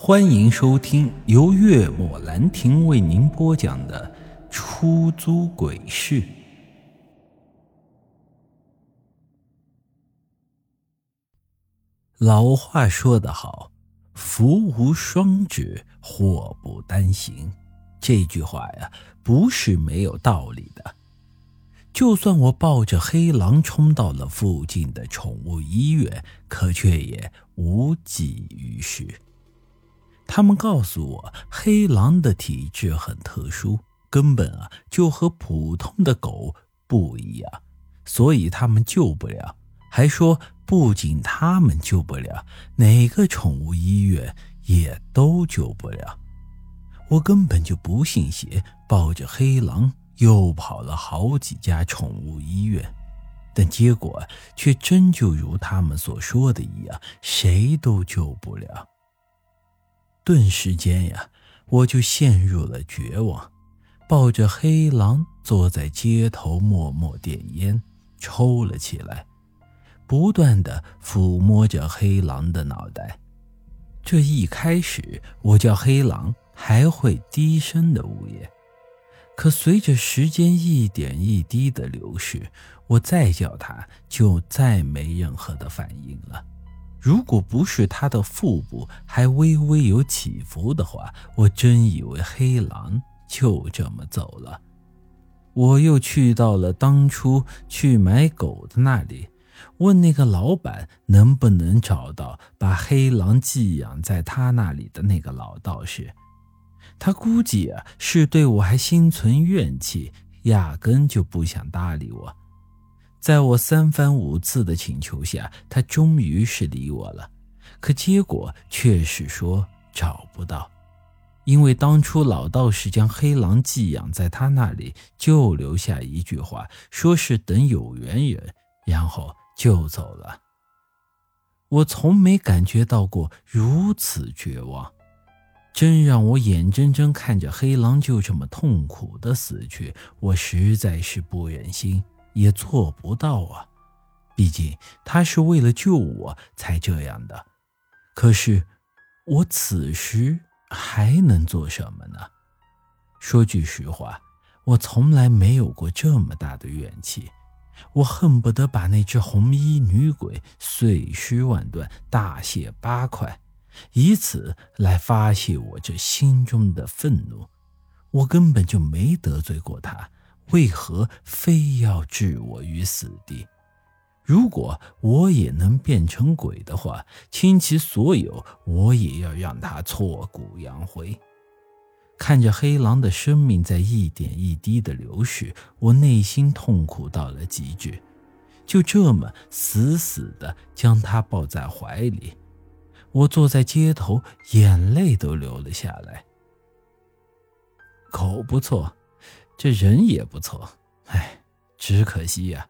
欢迎收听由月末兰亭为您播讲的《出租鬼市》。老话说得好，“福无双至，祸不单行。”这句话呀，不是没有道理的。就算我抱着黑狼冲到了附近的宠物医院，可却也无济于事。他们告诉我，黑狼的体质很特殊，根本啊就和普通的狗不一样，所以他们救不了。还说不仅他们救不了，哪个宠物医院也都救不了。我根本就不信邪，抱着黑狼又跑了好几家宠物医院，但结果却真就如他们所说的一样，谁都救不了。顿时间呀，我就陷入了绝望，抱着黑狼坐在街头，默默点烟，抽了起来，不断的抚摸着黑狼的脑袋。这一开始，我叫黑狼还会低声的呜咽，可随着时间一点一滴的流逝，我再叫它，就再没任何的反应了。如果不是他的腹部还微微有起伏的话，我真以为黑狼就这么走了。我又去到了当初去买狗的那里，问那个老板能不能找到把黑狼寄养在他那里的那个老道士。他估计啊是对我还心存怨气，压根就不想搭理我。在我三番五次的请求下，他终于是理我了，可结果却是说找不到，因为当初老道士将黑狼寄养在他那里，就留下一句话，说是等有缘人，然后就走了。我从没感觉到过如此绝望，真让我眼睁睁看着黑狼就这么痛苦的死去，我实在是不忍心。也做不到啊，毕竟他是为了救我才这样的。可是，我此时还能做什么呢？说句实话，我从来没有过这么大的怨气，我恨不得把那只红衣女鬼碎尸万段、大卸八块，以此来发泄我这心中的愤怒。我根本就没得罪过她。为何非要置我于死地？如果我也能变成鬼的话，倾其所有，我也要让他挫骨扬灰。看着黑狼的生命在一点一滴的流逝，我内心痛苦到了极致，就这么死死的将他抱在怀里。我坐在街头，眼泪都流了下来。狗不错。这人也不错，哎，只可惜呀！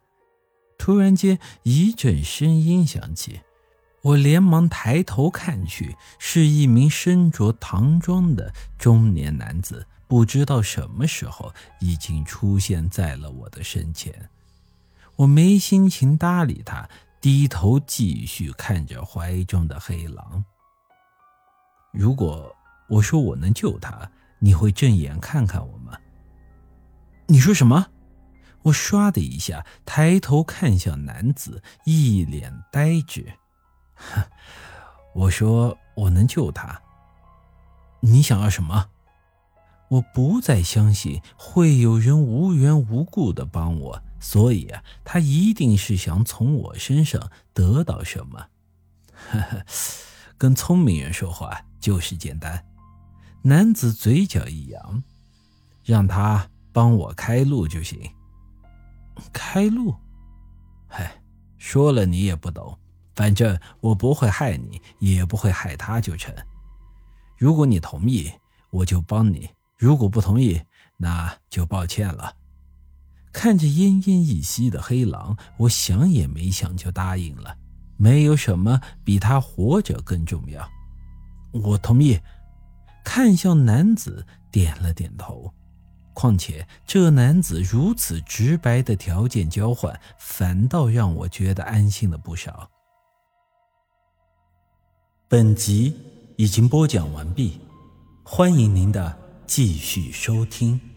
突然间，一阵声音响起，我连忙抬头看去，是一名身着唐装的中年男子。不知道什么时候已经出现在了我的身前，我没心情搭理他，低头继续看着怀中的黑狼。如果我说我能救他，你会正眼看看我吗？你说什么？我唰的一下抬头看向男子，一脸呆滞。我说我能救他。你想要什么？我不再相信会有人无缘无故的帮我，所以啊，他一定是想从我身上得到什么。跟聪明人说话就是简单。男子嘴角一扬，让他。帮我开路就行。开路？嗨，说了你也不懂。反正我不会害你，也不会害他，就成。如果你同意，我就帮你；如果不同意，那就抱歉了。看着奄奄一息的黑狼，我想也没想就答应了。没有什么比他活着更重要。我同意。看向男子，点了点头。况且这男子如此直白的条件交换，反倒让我觉得安心了不少。本集已经播讲完毕，欢迎您的继续收听。